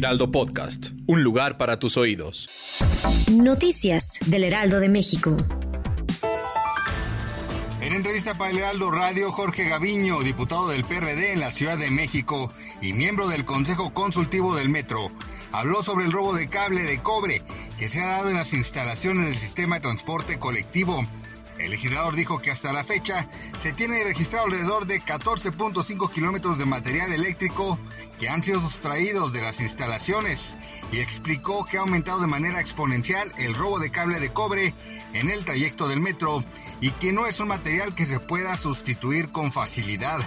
Heraldo Podcast, un lugar para tus oídos. Noticias del Heraldo de México. En entrevista para el Heraldo Radio, Jorge Gaviño, diputado del PRD en la Ciudad de México y miembro del Consejo Consultivo del Metro, habló sobre el robo de cable de cobre que se ha dado en las instalaciones del sistema de transporte colectivo el legislador dijo que hasta la fecha se tiene registrado alrededor de 14.5 kilómetros de material eléctrico que han sido sustraídos de las instalaciones y explicó que ha aumentado de manera exponencial el robo de cable de cobre en el trayecto del metro y que no es un material que se pueda sustituir con facilidad.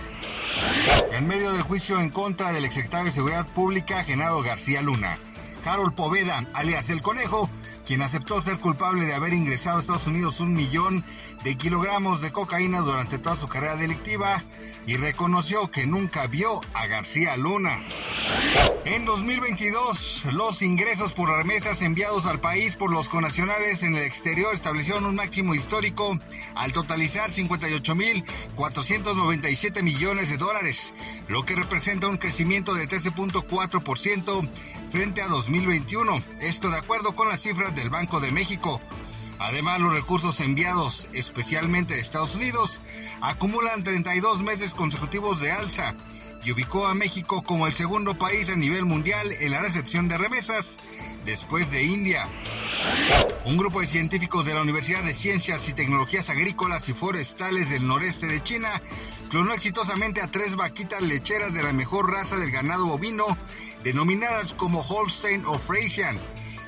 En medio del juicio en contra del exsecretario de Seguridad Pública, Genaro García Luna, Harold Poveda, alias El Conejo, quien aceptó ser culpable de haber ingresado a Estados Unidos un millón de kilogramos de cocaína durante toda su carrera delictiva y reconoció que nunca vio a García Luna. En 2022, los ingresos por remesas enviados al país por los conacionales en el exterior establecieron un máximo histórico al totalizar 58.497 millones de dólares, lo que representa un crecimiento de 13.4% frente a 2021. Esto de acuerdo con las cifras del Banco de México. Además, los recursos enviados especialmente de Estados Unidos acumulan 32 meses consecutivos de alza y ubicó a México como el segundo país a nivel mundial en la recepción de remesas, después de India. Un grupo de científicos de la Universidad de Ciencias y Tecnologías Agrícolas y Forestales del noreste de China clonó exitosamente a tres vaquitas lecheras de la mejor raza del ganado bovino, denominadas como Holstein o Friesian,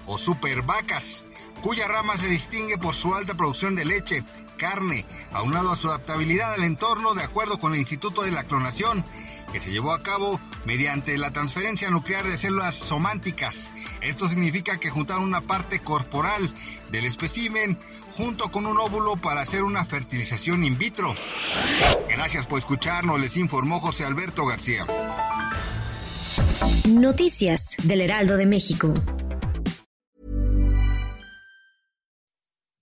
o super vacas, cuya rama se distingue por su alta producción de leche, carne, aunado a su adaptabilidad al entorno de acuerdo con el Instituto de la Clonación, que se llevó a cabo mediante la transferencia nuclear de células sománticas. Esto significa que juntaron una parte corporal del espécimen junto con un óvulo para hacer una fertilización in vitro. Gracias por escucharnos, les informó José Alberto García. Noticias del Heraldo de México.